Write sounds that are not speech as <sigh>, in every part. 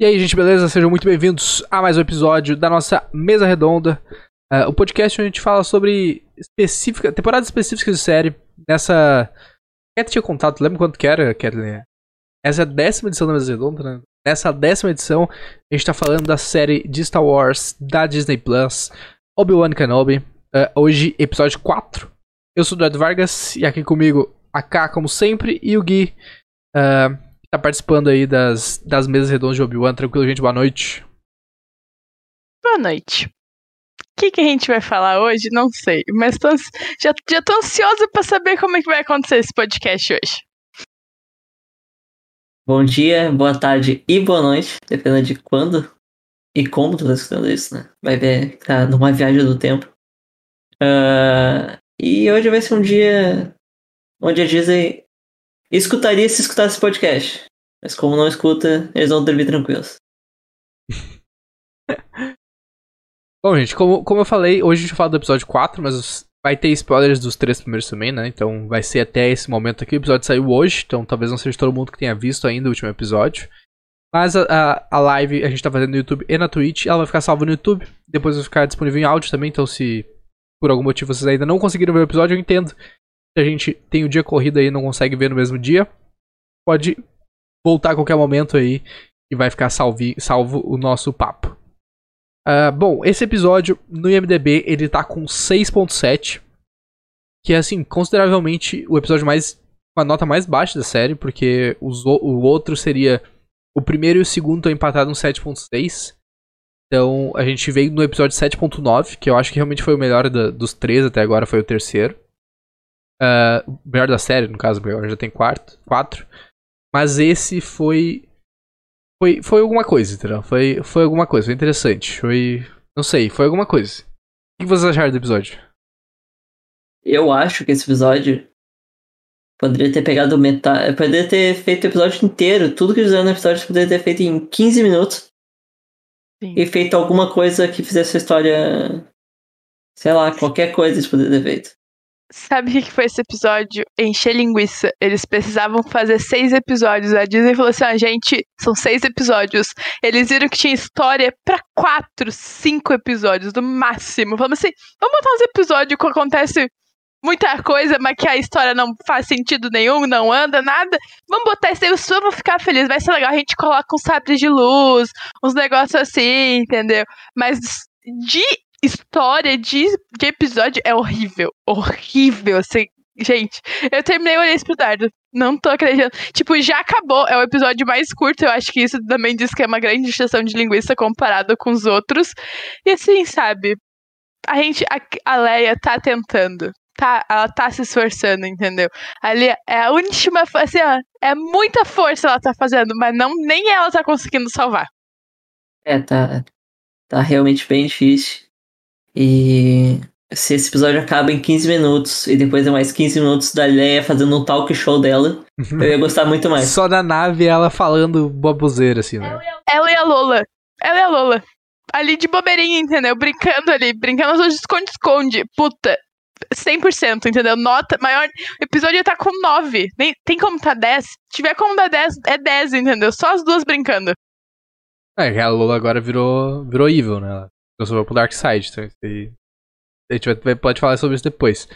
E aí, gente, beleza? Sejam muito bem-vindos a mais um episódio da nossa Mesa Redonda, uh, o podcast onde a gente fala sobre específica, temporadas específicas de série. Nessa. Cat tinha contato, lembra quanto que era, Kathleen? Essa é a décima edição da Mesa Redonda, né? Nessa décima edição, a gente tá falando da série de Star Wars da Disney Plus, Obi-Wan Kenobi. Uh, hoje, episódio 4. Eu sou o Eduardo Vargas e aqui comigo a K, como sempre, e o Gui. Uh, tá participando aí das, das mesas redondas de Obi-Wan. Tranquilo, gente? Boa noite. Boa noite. O que, que a gente vai falar hoje? Não sei. Mas tô, já, já tô ansiosa pra saber como é que vai acontecer esse podcast hoje. Bom dia, boa tarde e boa noite, dependendo de quando e como tu tá escutando isso, né? Vai ver que tá numa viagem do tempo. Uh, e hoje vai ser um dia onde a Disney escutaria se escutasse esse podcast. Mas como não escuta, eles vão dormir tranquilos. <laughs> Bom, gente, como, como eu falei, hoje a gente fala do episódio 4, mas vai ter spoilers dos três primeiros também, né? Então vai ser até esse momento aqui. O episódio saiu hoje, então talvez não seja todo mundo que tenha visto ainda o último episódio. Mas a, a, a live a gente tá fazendo no YouTube e na Twitch, ela vai ficar salva no YouTube. Depois vai ficar disponível em áudio também, então se por algum motivo vocês ainda não conseguiram ver o episódio, eu entendo. Se a gente tem o dia corrido aí e não consegue ver no mesmo dia, pode voltar a qualquer momento aí e vai ficar salvi, salvo o nosso papo. Uh, bom, esse episódio no IMDB ele tá com 6.7, que é assim, consideravelmente o episódio mais com a nota mais baixa da série, porque os, o outro seria o primeiro e o segundo estão empatados no 7.6. Então a gente veio no episódio 7.9, que eu acho que realmente foi o melhor da, dos três até agora, foi o terceiro. Uh, o melhor da série, no caso, porque agora já tem quarto, quatro. Mas esse foi. Foi, foi alguma coisa, entendeu? Foi, foi alguma coisa, foi interessante. Foi. Não sei, foi alguma coisa. O que vocês acharam do episódio? Eu acho que esse episódio poderia ter pegado metade. Poderia ter feito o episódio inteiro. Tudo que fizeram no episódio poderia ter feito em 15 minutos. Sim. E feito alguma coisa que fizesse a história. Sei lá, qualquer coisa eles poderiam ter feito. Sabe o que foi esse episódio? Encher linguiça. Eles precisavam fazer seis episódios. A Disney falou assim: ah, gente, são seis episódios. Eles viram que tinha história para quatro, cinco episódios, no máximo. Falamos assim: vamos botar uns episódios que acontece muita coisa, mas que a história não faz sentido nenhum, não anda, nada. Vamos botar isso aí, os fãs vão ficar felizes. Vai ser legal. A gente coloca uns sabres de luz, uns negócios assim, entendeu? Mas de história de, de episódio é horrível. Horrível. Assim, gente, eu terminei olhei pro dardo. Não tô acreditando. Tipo, já acabou. É o episódio mais curto. Eu acho que isso também diz que é uma grande extensão de linguiça comparado com os outros. E assim, sabe? A gente. A, a Leia tá tentando. Tá, ela tá se esforçando, entendeu? Ali é a última. Assim, ó, é muita força ela tá fazendo, mas não nem ela tá conseguindo salvar. É, tá. Tá realmente bem difícil. E se esse episódio acaba em 15 minutos e depois é mais 15 minutos da Leia fazendo um talk show dela, uhum. <laughs> eu ia gostar muito mais. Só da nave ela falando boboseira, assim, né? Ela e a Lola. Ela e a Lola. Ali de bobeirinha, entendeu? Brincando ali, brincando de esconde-esconde. Puta, 100%, entendeu? Nota maior. O episódio tá com 9. Nem, tem como tá 10? Se tiver como dar 10, é 10, entendeu? Só as duas brincando. É, a Lola agora virou, virou evil, né? Eu só vou pro Dark Side, então a gente vai, pode falar sobre isso depois.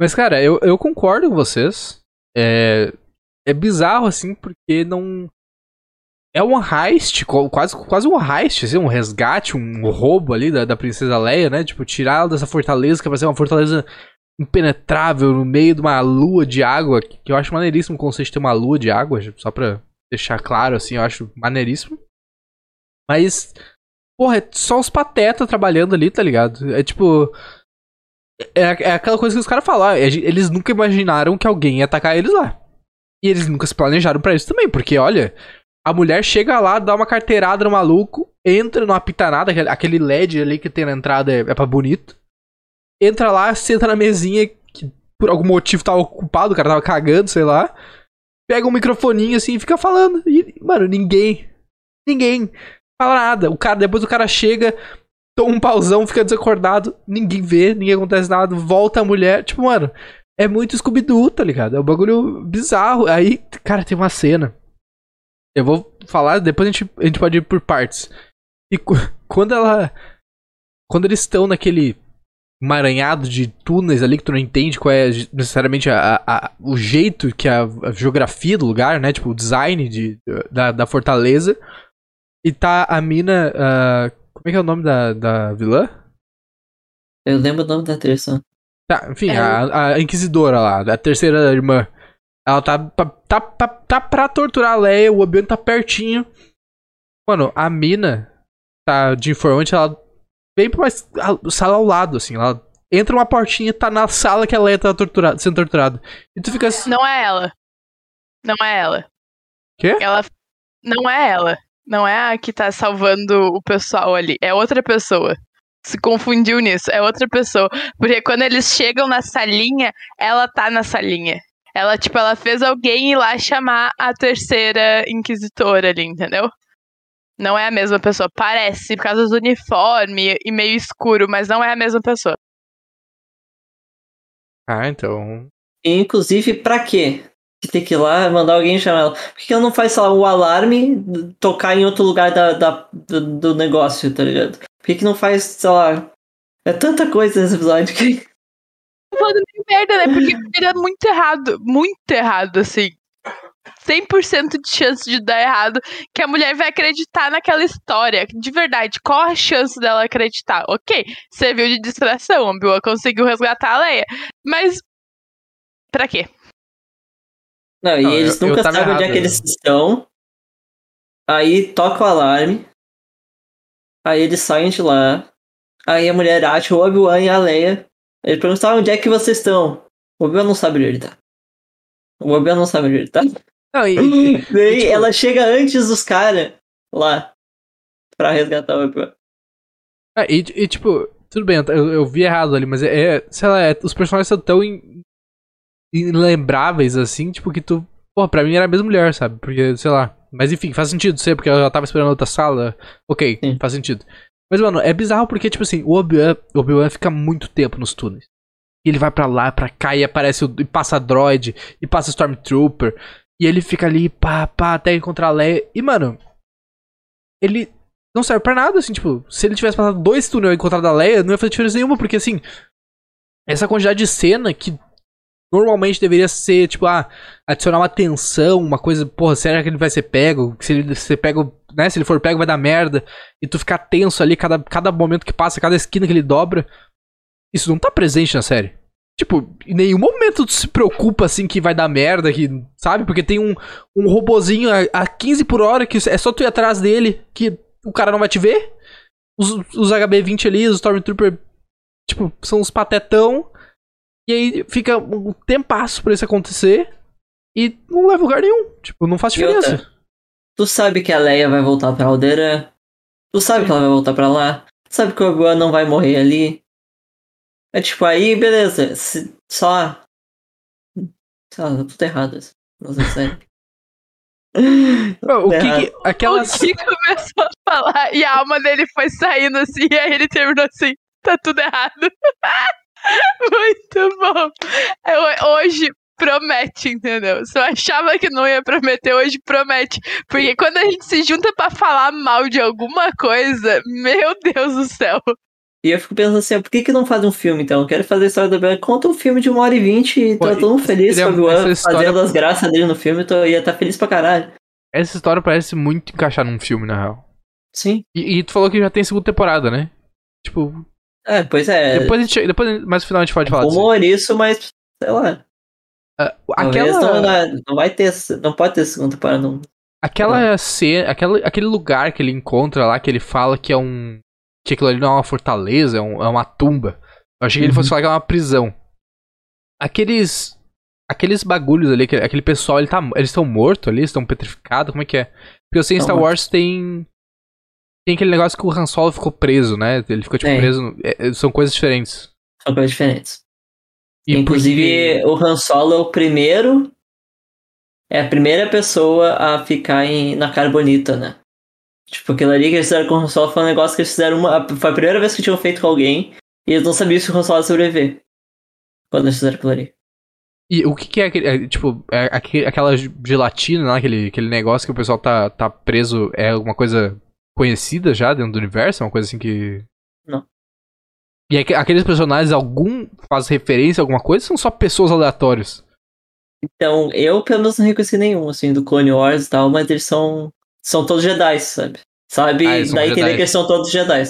Mas, cara, eu, eu concordo com vocês. É, é bizarro, assim, porque não. É um heist, quase, quase um heist, assim, um resgate, um roubo ali da, da Princesa Leia, né? Tipo, tirar ela dessa fortaleza, que vai ser uma fortaleza impenetrável no meio de uma lua de água, que eu acho maneiríssimo o conceito de ter uma lua de água, só pra deixar claro, assim, eu acho maneiríssimo. Mas Porra, é só os patetas trabalhando ali, tá ligado? É tipo. É, é aquela coisa que os caras falam. É, eles nunca imaginaram que alguém ia atacar eles lá. E eles nunca se planejaram para isso também, porque olha. A mulher chega lá, dá uma carteirada no maluco, entra numa pitanada, aquele LED ali que tem na entrada é, é pra bonito. Entra lá, senta na mesinha que por algum motivo tava ocupado, o cara tava cagando, sei lá. Pega um microfoninho assim e fica falando. E, mano, ninguém. Ninguém fala nada. O cara, depois o cara chega, toma um pauzão, fica desacordado, ninguém vê, ninguém acontece nada, volta a mulher. Tipo, mano, é muito Scooby-Doo, tá ligado? É um bagulho bizarro. Aí, cara, tem uma cena Eu vou falar, depois a gente, a gente pode ir por partes. E <laughs> quando ela. Quando eles estão naquele emaranhado de túneis ali que tu não entende qual é necessariamente a, a- o jeito que a, a geografia do lugar, né? Tipo, o design de, da, da fortaleza. E tá a mina. ah, como é que é o nome da, da vilã? Eu lembro o nome da atriz. Tá, enfim, É. a, a Inquisidora lá, a terceira irmã. Ela tá, pa- tá, tá, tá pra torturar a Leia, o Obi-Wan tá pertinho. Mano, a mina tá de informante, ela vem pra uma sala ao lado, assim. Ela entra uma portinha, tá na sala que a Leia tá torturada, sendo torturada. E tu fica assim. Não é ela. Não é ela. Quê? Ela. Não é ela. Não é a que tá salvando o pessoal ali. É outra pessoa. Se confundiu nisso. É outra pessoa. Porque quando eles chegam na salinha, ela tá na salinha. Ela, tipo, ela fez alguém ir lá chamar a terceira inquisitora ali, entendeu? Não é a mesma pessoa. Parece, por causa do uniforme e meio escuro, mas não é a mesma pessoa. Ah, então. Inclusive, pra quê? Que tem que ir lá mandar alguém chamar ela. Por que ela não faz, sei lá, o alarme tocar em outro lugar da, da- do, do negócio, tá ligado? Por que, que não faz, sei lá. É tanta coisa nesse episódio que. <laughs> Falando meio merda, né? Porque era muito errado. Muito errado, assim. 100% de chance de dar errado, que a mulher vai acreditar naquela história. De verdade, qual a chance dela acreditar? Ok, serviu de distração, a Obi-Wan conseguiu resgatar a Leia. Mas, pra quê? Não, e Não, eles eu- eu nunca tava sabem onde é que eles estão. Aí toca o alarme. Aí eles saem de lá. Aí a mulher acha o Obi-Wan e a Leia. Ele pergunta "Ah, onde é que vocês estão. O Obi-Wan não sabe onde ele tá. O Obi-Wan não sabe onde ele tá. Não, e, <laughs> e- Daí tipo- ela chega antes dos caras lá. Pra resgatar o Obi-Wan. ah, e, e, tipo, tudo bem, eu, eu vi errado ali, mas é. é- sei lá, é- os personagens são tão in- inlembráveis assim, tipo, que tu. Pô, pra mim era a mesma mulher, sabe? Porque, sei lá. Mas enfim, faz sentido ser, porque ela tava esperando outra sala. Ok, Sim. faz sentido. Mas, mano, é bizarro porque, tipo assim, o Obi-Wan Obi fica muito tempo nos túneis. E ele vai pra lá, pra cá, e aparece o, e passa droid, e passa Stormtrooper. E ele fica ali, pá, pá, até encontrar a Leia. E, mano, ele não serve pra nada, assim, tipo, se ele tivesse passado dois túneis e encontrado a Leia, não ia fazer diferença nenhuma, porque, assim, essa quantidade de cena que normalmente deveria ser, tipo, ah, adicionar uma tensão, uma coisa, porra, será que ele vai ser pego? Se ele ser pego, né, se ele for pego vai dar merda, e tu ficar tenso ali cada, cada momento que passa, cada esquina que ele dobra. Isso não tá presente na série. Tipo, em nenhum momento tu se preocupa assim que vai dar merda, que, sabe? Porque tem um, um robozinho a, a 15 por hora que é só tu ir atrás dele, que o cara não vai te ver. Os, os HB-20 ali, os Stormtrooper, tipo, são uns patetão. E aí fica um tempasso pra isso acontecer. E não leva a lugar nenhum. Tipo, não faz E outra, diferença. Tu sabe que a Leia vai voltar pra Alderan. Tu sabe que ela vai voltar pra lá. Tu sabe que o Obi-Wan não vai morrer ali. É tipo, aí, beleza. Se, só. Sei lá, tá tudo errado. Não sei sério. O que errado. que. Aquelas. O que começou a falar e a alma dele foi saindo assim, e aí ele terminou assim, tá tudo errado. <laughs> Muito bom. Eu- hoje promete, entendeu? Se eu achava que não ia prometer, hoje promete. Porque quando a gente se junta pra falar mal de alguma coisa, meu Deus do céu. E eu fico pensando assim, por que, que não faz um filme então? Eu quero fazer a história do Obi-Wan. Conta um filme de uma hora e vinte e Pô, tá todo mundo feliz seria- com o fazendo as graças dele no filme. Eu tô, ia estar feliz pra caralho. Essa história parece muito encaixar num filme, na real. Sim. E, e tu falou que já tem segunda temporada, né? Tipo, É, pois é. depois a gente. Depois, mais no final a gente pode falar disso. Rumor isso, mas sei lá. Talvez aquela. não, não, não vai ter. Não pode ter segunda temporada. Não. Aquela cena, aquela, aquele lugar que ele encontra lá, que ele fala que é um. Que aquilo ali não é uma fortaleza, é, um- é uma tumba. Eu achei que ele Uhum. fosse falar que é uma prisão. Aqueles. Aqueles bagulhos ali, aquele, pessoal, ele tá, eles estão mortos ali, estão petrificados, como é que é? Porque eu sei em Star. Wars tem. Tem aquele negócio que o Han Solo ficou preso, né? Ele ficou tipo Tem. preso. é, é, são coisas diferentes. São coisas diferentes. E Inclusive, porque- o Han Solo é o primeiro. É a primeira pessoa a ficar em, na Carbonita, né? Tipo, aquilo ali que eles fizeram com o Han Solo foi um negócio que eles fizeram uma. Foi a primeira vez que tinham feito com alguém e eles não sabiam se o Han Solo ia sobreviver. Quando eles fizeram aquilo ali. E o que, que é aquele. é, tipo, é aque- aquela gelatina lá, aquele, aquele negócio que o pessoal tá, tá preso, é alguma coisa conhecida já dentro do universo? É uma coisa assim que. Não. E aque- aqueles personagens, algum faz referência a alguma coisa ou são só pessoas aleatórias? Então, eu pelo menos não reconheci nenhum, assim, do Clone Wars e tal, mas eles são. São todos Jedi, sabe? Sabe? Ah, Daí entender que eles são todos Jedi.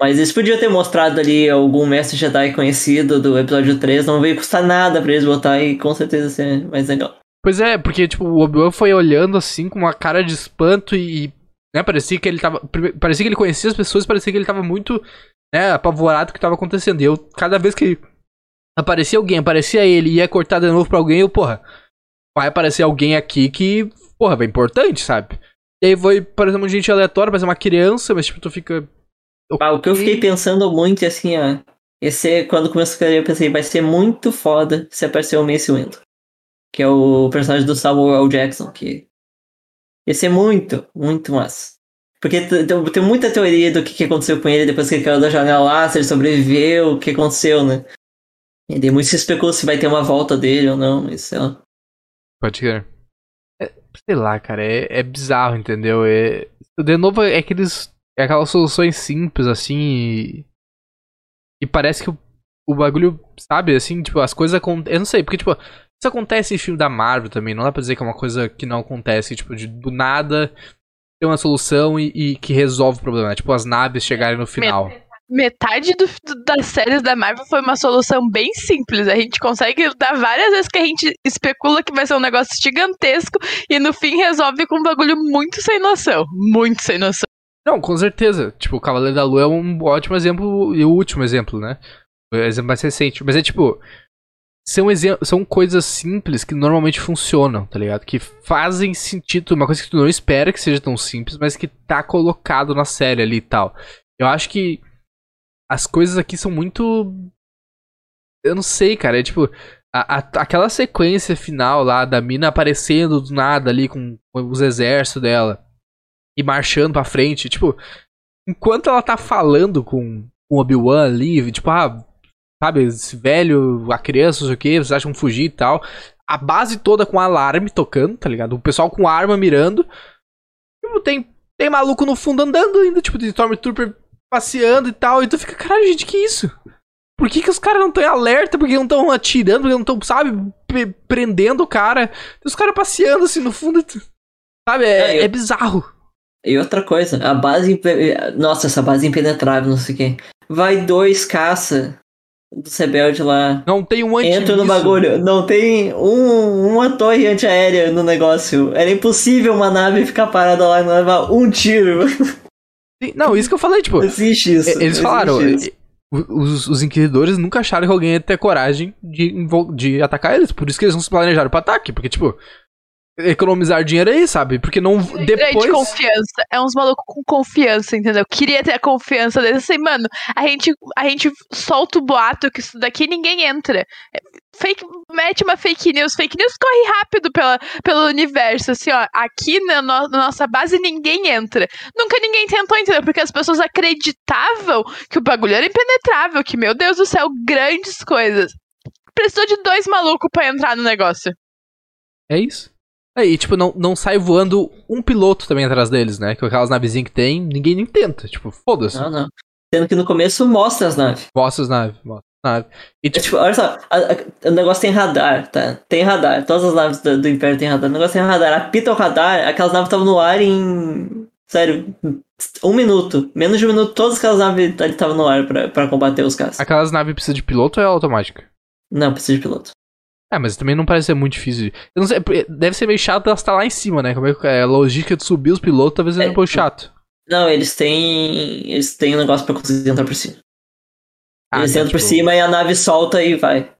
Mas eles podiam ter mostrado ali algum mestre Jedi conhecido do episódio 3, não veio custar nada pra eles botar e com certeza ser mais legal. Pois é, porque, tipo, o Obi-Wan foi olhando assim com uma cara de espanto e. Né, parecia que ele tava. Parecia que ele conhecia as pessoas, parecia que ele tava muito. Né, apavorado com o que tava acontecendo. E eu, cada vez que aparecia alguém, aparecia ele e ia cortar de novo pra alguém, eu, porra, vai aparecer alguém aqui que, porra, é importante, sabe? E aí foi, por exemplo, gente aleatória, parece uma criança, mas tipo, tu fica. Ah, o que eu fiquei pensando muito é assim, ó. Esse, quando começou a escrever, eu pensei, vai ser muito foda se aparecer o Mace Windu. Que é o personagem do Samuel L. Jackson, que. Ia ser muito, muito massa. Porque tem muita teoria do que, que aconteceu com ele depois que ele caiu da janela se ele sobreviveu, o que aconteceu, né? E daí muito se especula se vai ter uma volta dele ou não, mas sei lá. Pode crer. É, sei lá, cara, é, é bizarro, entendeu? É, de novo, é aqueles. É aquelas soluções simples, assim. E, e parece que o, o bagulho, sabe, assim, tipo, as coisas acontecem. Eu não sei, porque, tipo, isso acontece em filme da Marvel também. Não dá pra dizer que é uma coisa que não acontece, tipo, de, do nada ter uma solução e, e que resolve o problema. né? Tipo, as naves chegarem no final. Metade do- do- das séries da Marvel foi uma solução bem simples. A gente consegue dar várias vezes que a gente especula que vai ser um negócio gigantesco e no fim resolve com um bagulho muito sem noção. Muito sem noção. Não, com certeza. Tipo, o Cavaleiro da Lua é um ótimo exemplo e o último exemplo, né? O exemplo mais recente. Mas é tipo. São, são coisas simples que normalmente funcionam, tá ligado? Que fazem sentido. Uma coisa que tu não espera que seja tão simples, mas que tá colocado na série ali e tal. Eu acho que as coisas aqui são muito. Eu não sei, cara. É tipo. a- a- aquela sequência final lá da mina aparecendo do nada ali com, com os exércitos dela e marchando pra frente. Tipo, enquanto ela tá falando com o Obi-Wan ali, tipo, ah, sabe, esse velho, a criança, não sei o que, vocês acham fugir e tal. A base toda com alarme tocando, tá ligado? O pessoal com arma mirando. Tipo, tem, tem maluco no fundo andando ainda, tipo, de Stormtrooper passeando e tal. E tu fica, caralho, gente, que isso? Por que, que os caras não estão em alerta? Por que não estão atirando? Por que não estão, sabe, prendendo o cara? Tem os caras passeando assim no fundo. tu- Sabe, é, É, eu- é bizarro. E outra coisa, a base. Nossa, essa base impenetrável, não sei o quê. Vai dois caça do rebelde lá. Não tem um Entra no bagulho. Não tem um, uma torre antiaérea no negócio. Era impossível uma nave ficar parada lá e não levar um tiro. Não, isso que eu falei, tipo, existe isso. eles falaram, isso. os, os inquisidores nunca acharam que alguém ia ter coragem de, de atacar eles, por isso que eles não se planejaram pra ataque, porque, tipo, economizar dinheiro aí, sabe? Porque não, Grande depois... confiança. É uns malucos com confiança, entendeu? Queria ter a confiança deles. Assim, mano, a gente, a gente solta o boato que isso daqui ninguém entra. É, Fake, mete uma fake news. Fake news corre rápido pela, pelo universo. Assim, ó, aqui na, no- na nossa base ninguém entra. Nunca ninguém tentou, entendeu? Porque as pessoas acreditavam que o bagulho era impenetrável. Que, meu Deus do céu, grandes coisas. Precisou de dois malucos pra entrar no negócio. É isso. Aí, tipo, não, não sai voando um piloto também atrás deles, né? Que aquelas navezinhas que tem, ninguém nem tenta. Tipo, foda-se. Não, não. Sendo que no começo mostra as naves. Mostra as naves, mostra as naves. E, É, tipo, tipo, olha só, a- a- o negócio tem radar, tá? Tem radar. Todas as naves do, do Império tem radar. O negócio tem radar. Apita o radar, aquelas naves estavam no ar em. Sério, um minuto. Menos de um minuto, todas aquelas naves estavam no ar pra, pra combater os caras. aquelas naves precisam de piloto ou é automática? Não, precisa de piloto. É, mas também não parece ser muito difícil. Sei, porque deve ser meio chato elas estar lá em cima, né? Como é que é a logística de subir os pilotos, talvez seja É. um pouco chato. Não, eles têm. Eles têm um negócio pra conseguir entrar por cima. Ah, eles tá, entram por tipo- cima e a nave solta e vai.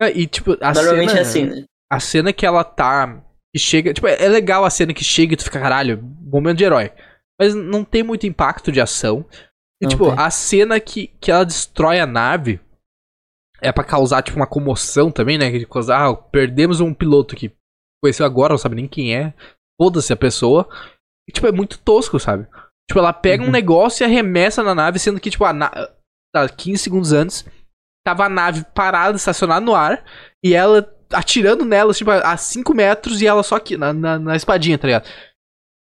É, E, tipo, a Normalmente cena, é assim, né? A cena que ela tá. Que chega. Tipo, é legal a cena que chega e tu fica, caralho, momento de herói. Mas não tem muito impacto de ação. E, Não tipo, tem. a cena que, que ela destrói a nave. É pra causar, tipo, uma comoção também, né? Que coisa, ah, perdemos um piloto que conheceu agora, não sabe nem quem é. Foda-se a pessoa. E, tipo, é muito tosco, sabe? Tipo, ela pega um Uhum. negócio e arremessa na nave, sendo que, tipo, a na... tá, 15 segundos antes, tava a nave parada, estacionada no ar, e ela atirando nela, tipo, a 5 metros e ela só aqui, na, na, na espadinha, tá ligado?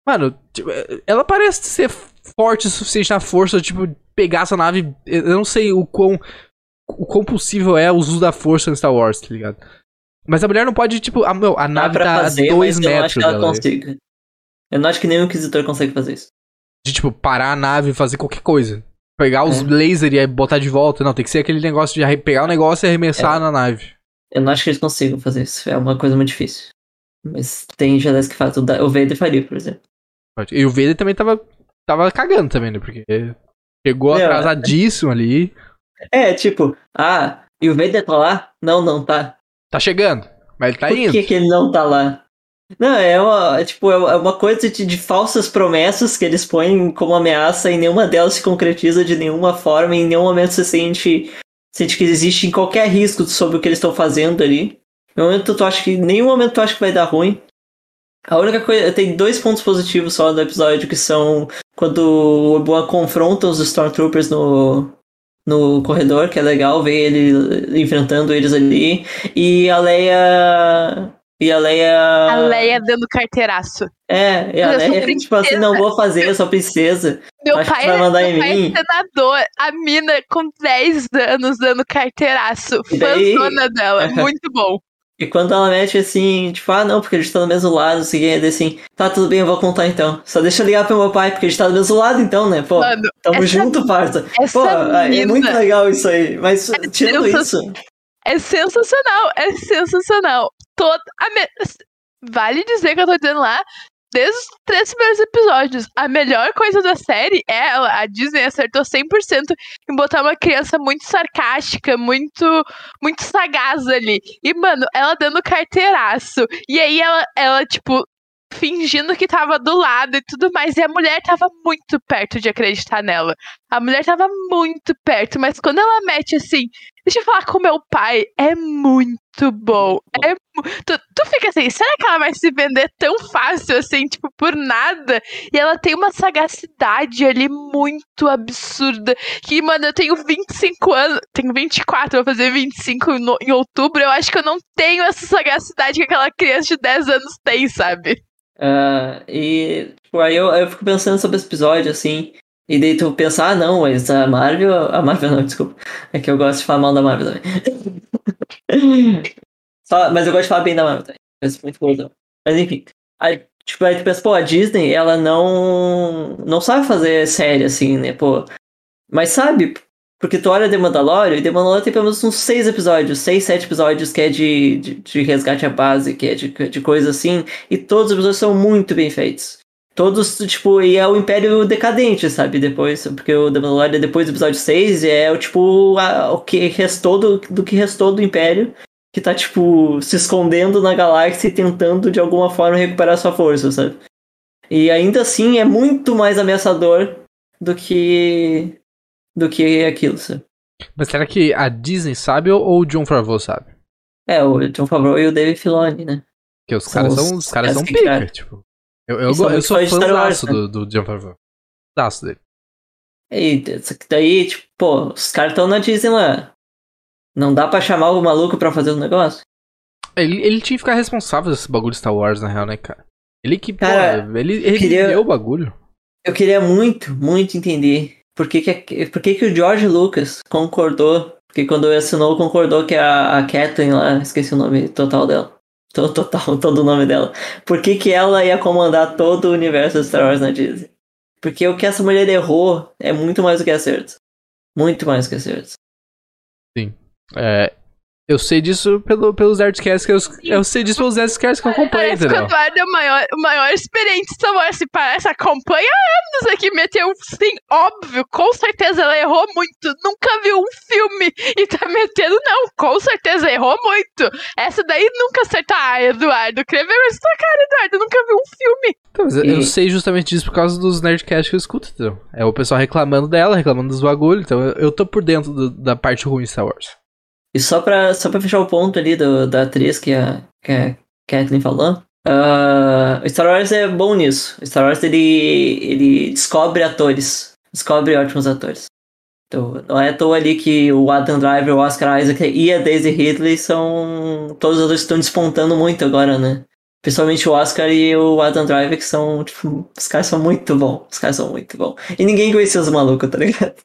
Mano, tipo, ela parece ser forte o suficiente na força, tipo, pegar essa nave. Eu não sei o quão, o quão possível é o uso da força no Star Wars, tá ligado? Mas a mulher não pode, tipo, a, meu, a nave tá fazer, a 2 mas eu não acho metros que ela dela. consiga. Eu não acho que nenhum inquisitor consegue fazer isso. De, tipo, parar a nave e fazer qualquer coisa. Pegar os É. lasers e botar de volta. Não, tem que ser aquele negócio de pegar o negócio e arremessar É. na nave. Eu não acho que eles consigam fazer isso. É uma coisa muito difícil. Mas tem Jedi que faz. O Vader faria, por exemplo. E o Vader também tava, tava cagando também, né? Porque chegou Meu, atrasadíssimo ali. É, tipo, ah, e o Vader tá lá? Não, não tá. Tá chegando, mas ele tá Por indo. que, que ele não tá lá? Não, é uma, é, tipo, é uma coisa de, de falsas promessas que eles põem como ameaça e nenhuma delas se concretiza de nenhuma forma, e em nenhum momento você sente, sente que existe qualquer risco sobre o que eles estão fazendo ali. Em nenhum momento tu acha que, nenhum momento tu acha que vai dar ruim. A única coisa, tem dois pontos positivos só do episódio que são quando o Obi-Wan confronta os Stormtroopers no, no corredor, que é legal ver ele enfrentando eles ali. E a Leia. E a Leia. A Leia dando carteiraço. É, e a Eu Leia, tipo assim, não vou fazer, eu sou princesa. Meu Acho que pai, vai é, mandar meu em pai mim. é senador. A mina com 10 anos dando carteiraço. Daí- Fãzona dela. Muito bom. E quando ela mete assim, tipo, ah não, porque a gente tá do mesmo lado, ele assim, tá tudo bem, eu vou contar então. Só deixa eu ligar pro meu pai, porque a gente tá do mesmo lado então, né? Pô, Mano, tamo junto, parça. Pô, é mina- muito legal isso aí. Mas tirando sensa- isso, É sensacional, é sensacional. Toda a me- Vale dizer que eu tô dizendo lá, desde os três primeiros episódios, a melhor coisa da série é ela. A Disney acertou 100% em botar uma criança muito sarcástica, muito muito sagaz ali. E, mano, ela dando carteiraço. E aí ela, ela tipo, fingindo que tava do lado e tudo mais. E a mulher tava muito perto de acreditar nela. A mulher tava muito perto, mas quando ela mete assim, deixa eu falar com meu pai, é muito bom. É tu, tu fica assim, será que ela vai se vender tão fácil assim, tipo, por nada? E ela tem uma sagacidade ali muito absurda. Que, mano, eu tenho 25 anos, tenho 24, vou fazer 25 no- em outubro. Eu acho que eu não tenho essa sagacidade que aquela criança de 10 anos tem, sabe? ah, e tipo, aí eu, eu fico pensando sobre esse episódio, assim, e daí tu pensar, ah não, mas a Marvel, a Marvel não, desculpa. É que eu gosto de falar mal da Marvel também. <laughs> Só, mas eu gosto de falar bem da Marvel também. Penso muito boa. Mas enfim. Aí, tipo, aí tu pensa, pô, a Disney, ela não. não sabe fazer série assim, né, pô. Mas sabe, porque tu olha The Mandalorian, e The Mandalorian tem pelo menos uns seis episódios, seis, sete episódios que é de, de, de resgate à base, que é de, de coisa assim, e todos os episódios são muito bem feitos. Todos, tipo, e é o Império decadente, sabe? Depois, porque o The Mandalorian, depois do episódio 6, é o tipo, a- o que restou do, do que restou do Império, que tá, tipo, se escondendo na galáxia e tentando de alguma forma recuperar sua força, sabe? E ainda assim é muito mais ameaçador do que. do que aquilo, sabe? Mas será que a Disney sabe ou, o John Favreau sabe? É, o John Favreau e o David Filoni, né? Porque os São caras os são, os caras caras são pica, tipo. Eu, eu, E go- eu muito sou de fãzaço né? do, do John Favreau. Fãzaço dele. E só que daí, tipo, pô, os caras estão na Disney lá. Não dá pra chamar o maluco pra fazer o negócio? Ele, ele tinha que ficar responsável desse bagulho Star Wars, na real, né, cara? Ele que, Cara, pô, ele, ele queria- criou o bagulho. Eu queria muito, muito entender por que, que, por que, que o George Lucas concordou. Porque quando ele assinou, concordou que a, a Kathleen lá, esqueci o nome total dela. <laughs> To- Total, todo o nome dela. Por que, que ela ia comandar todo o universo de Star Wars na Disney? Porque o que essa mulher errou é muito mais do que acerto. Muito mais do que acerto. É, eu sei disso pelo, pelos Nerdcasts que eu, eu sei disso pelos Nerdcasts que eu acompanho, Parece que o entendeu? Eduardo é o maior, o maior experiente de Star Wars. Se parece, acompanha anos aqui, meteu sim, óbvio, com certeza ela errou muito. Nunca viu um filme <laughs> e tá metendo, não, com certeza errou muito. Essa daí nunca acerta. Ah, Eduardo, ver essa tua cara, Eduardo, nunca viu um filme. Então, mas eu, eu E- sei justamente disso por causa dos Nerdcasts que eu escuto, entendeu? É o pessoal reclamando dela, reclamando dos bagulhos, então eu, eu tô por dentro do- da parte ruim de Star Wars. E só pra, só pra fechar o ponto ali do, da atriz que a, que a Kathleen falou, o Star Wars é bom nisso. Star Wars ele, ele descobre atores, descobre ótimos atores. Então, não é à toa ali que o Adam Driver, o Oscar Isaac e a Daisy Ridley são. Todos os dois estão despontando muito agora, né? Principalmente o Oscar e o Adam Driver, que são, tipo, os caras são muito bons. Os caras são muito bons. E ninguém conhecia os malucos, tá ligado?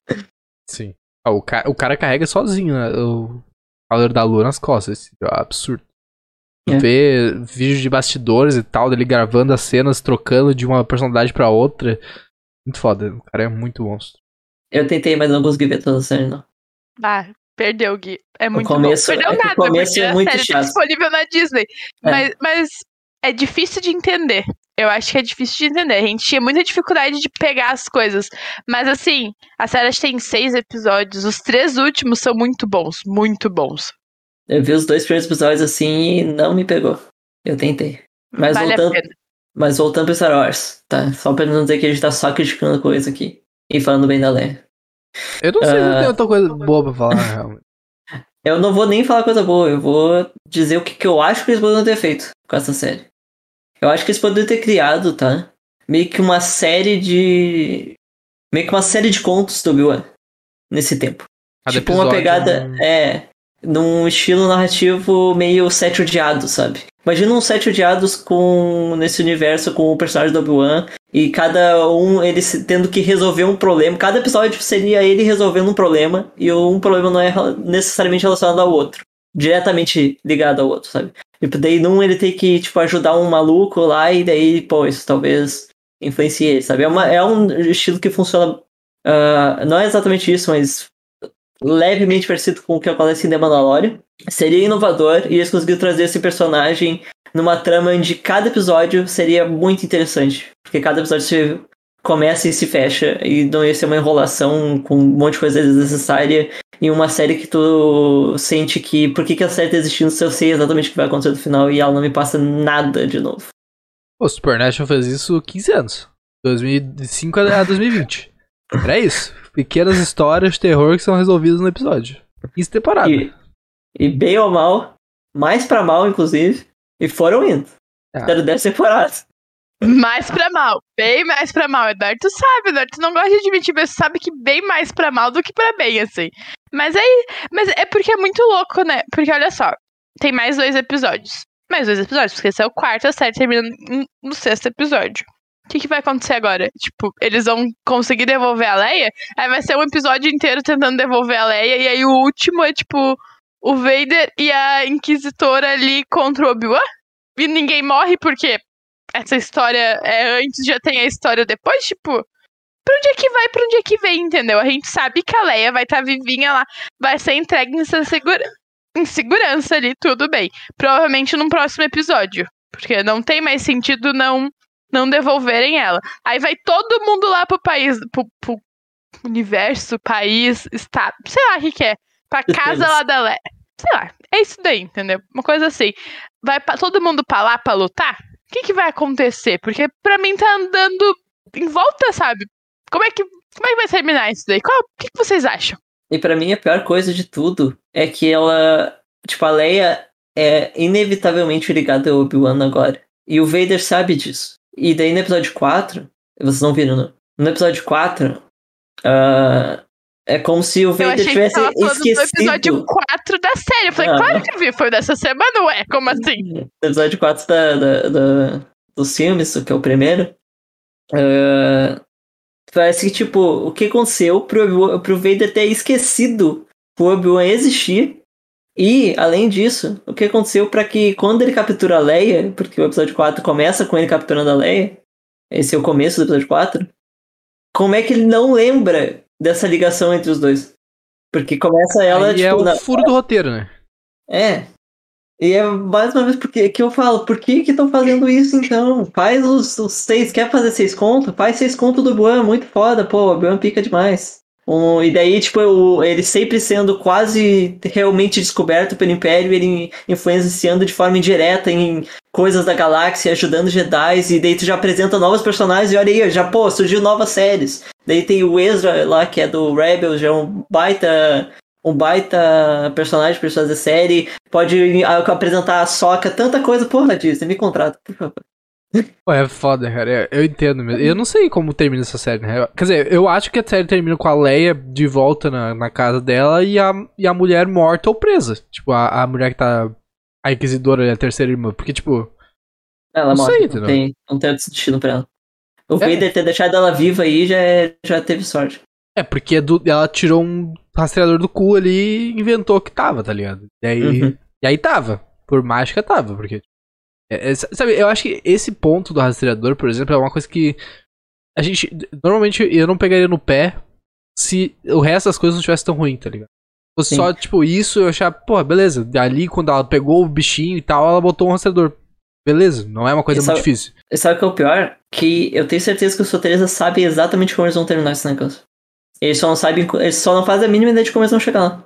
Sim. Ah, o, ca o cara carrega sozinho né? o Calor da Lua nas costas. É absurdo. É. Ver vídeo de bastidores e tal, dele gravando as cenas, trocando de uma personalidade pra outra. Muito foda. O cara é muito monstro. Eu tentei, mas não consegui ver toda a série, não. Ah, perdeu, Gui. É muito começo- bom. Perdeu é que o nada, começo porque é a muito série tá chato. disponível na Disney. É. Mas, mas é difícil de entender. Eu acho que é difícil de entender. A gente tinha muita dificuldade de pegar as coisas. Mas assim, a série tem seis episódios. Os três últimos são muito bons. Muito bons. Eu vi os dois primeiros episódios assim e não me pegou. Eu tentei. Mas vale voltando, a pena. mas voltando pro Star Wars, tá? Só pra não dizer que a gente tá só criticando coisa aqui. E falando bem da Leia. Eu não sei se Ah. tem outra coisa boa pra falar, <laughs> realmente. Eu não vou nem falar coisa boa, eu vou dizer o que, que eu acho que eles poderiam ter feito com essa série. Eu acho que eles poderiam ter criado, tá? Meio que uma série de. Meio que uma série de contos do Obi-Wan nesse tempo. Cada tipo uma episódio pegada. um- É. Num estilo narrativo meio Sete Odiados, sabe? Imagina um Sete Odiados com. nesse universo com o personagem do Obi-Wan. E cada um ele tendo que resolver um problema. Cada episódio seria ele resolvendo um problema. E um problema não é necessariamente relacionado ao outro. Diretamente ligado ao outro, sabe? Tipo, daí num ele tem que, tipo, ajudar um maluco lá. E daí, pô, isso talvez influencie ele, sabe? É, uma, é um estilo que funciona. ah, não é exatamente isso, mas levemente parecido com o que acontece em The Mandalorian. Seria inovador e eles conseguiram trazer esse personagem numa trama onde cada episódio seria muito interessante. Porque cada episódio se começa e se fecha e não ia ser uma enrolação com um monte de coisa desnecessária e uma série que tu sente que por que, que a série tá existindo se eu sei exatamente o que vai acontecer no final e ela não me passa nada de novo. O Supernatural fez isso 15 anos. 2005 a 2020. Era isso. Pequenas histórias de terror que são resolvidas no episódio. 15 temporadas. E, e bem ou mal, mais pra mal inclusive, e foram indo. Ah. Deram 10 temporadas. Mais pra mal. Bem mais pra mal. Eduardo, tu sabe, Eduardo. Tu não gosta de admitir, mas tu sabe que bem mais pra mal do que pra bem, assim. Mas aí. Mas é porque é muito louco, né? Porque olha só. Tem mais dois episódios. Mais dois episódios, porque esse é o quarto, a série termina no sexto episódio. O que, que vai acontecer agora? Tipo, eles vão conseguir devolver a Leia? Aí vai ser um episódio inteiro tentando devolver a Leia. E aí o último é, tipo, o Vader e a Inquisitora ali contra o Obi-Wan? E ninguém morre porque essa história é antes, já tem a história depois, tipo, pra onde é que vai, pra onde é que vem, entendeu? A gente sabe que a Leia vai estar vivinha lá, vai ser entregue em, se- segura... em segurança ali, tudo bem. Provavelmente num próximo episódio, porque não tem mais sentido não não devolverem ela. Aí vai todo mundo lá pro país, pro, pro universo, país, estado, sei lá o que que é, pra casa Depende. lá da Leia. Sei lá, é isso daí, entendeu? Uma coisa assim. Vai pra, todo mundo pra lá pra lutar? O que, que vai acontecer? Porque pra mim tá andando em volta, sabe? Como é que, como é que vai terminar isso daí? Qual, o que, que vocês acham? E pra mim a pior coisa de tudo é que ela, tipo, a Leia é inevitavelmente ligada ao Obi-Wan agora. E o Vader sabe disso. E daí no episódio 4, vocês não viram, não? No episódio 4, ah, é como se o Eu Vader achei que tivesse tava falando do episódio esquecido. 4 da série. Eu falei, Ah. claro que vi, foi dessa semana, ué, como assim? No episódio 4 da, da, da- dos filmes, que é o primeiro. ah, parece que, tipo, o que aconteceu pro, pro Vader ter esquecido que o Obi-Wan existia. E, além disso, o que aconteceu para que quando ele captura a Leia, porque o episódio 4 começa com ele capturando a Leia, esse é o começo do episódio 4, como é que ele não lembra dessa ligação entre os dois? Porque começa ela, Aí tipo, é o na- furo do roteiro, né? é. E é mais uma vez porque que eu falo, por que que estão fazendo isso então? Faz os, os seis, quer fazer seis contos? Faz seis contos do Obi-Wan, muito foda, pô, o Obi-Wan pica demais. Um, e daí, tipo, ele sempre sendo quase realmente descoberto pelo Império, ele influenciando de forma indireta em coisas da galáxia, ajudando Jedi, e daí tu já apresenta novos personagens, e olha aí, já, pô, surgiu novas séries. Daí tem o Ezra lá, que é do Rebels, já é um baita um baita personagem pra fazer série, pode a- apresentar a Soca, tanta coisa, porra, Disney, me contrata, por favor. Pô, é foda, cara. Eu entendo mesmo. Eu não sei como termina essa série, né? Quer dizer, eu acho que a série termina com a Leia de volta na, na casa dela e a, e a mulher morta ou presa. Tipo, a, a mulher que tá. A Inquisidora, a terceira irmã. Porque, tipo. Ela Não morre. sei, não, tem, não tem outro destino pra ela. O É. Vader ter deixado ela viva aí já, é- já teve sorte. É, porque é ela tirou um rastreador do cu ali e inventou que tava, tá ligado? E aí, Uhum. e aí tava. Por mágica tava, porque. É- é- sabe, eu acho que esse ponto do rastreador, por exemplo, é uma coisa que. A gente. Normalmente eu não pegaria no pé se o resto das coisas não tivesse tão ruim, tá ligado? Se fosse só, tipo, isso, eu achava, porra, beleza. Ali, quando ela pegou o bichinho e tal, ela botou um rastreador. Beleza, não é uma coisa E muito sabe- difícil. Sabe o que é o pior? Que eu tenho certeza que os roteiristas sabem exatamente como eles vão terminar esse negócio. Eles só não sabem, eles só não fazem a mínima ideia de como eles vão chegar lá.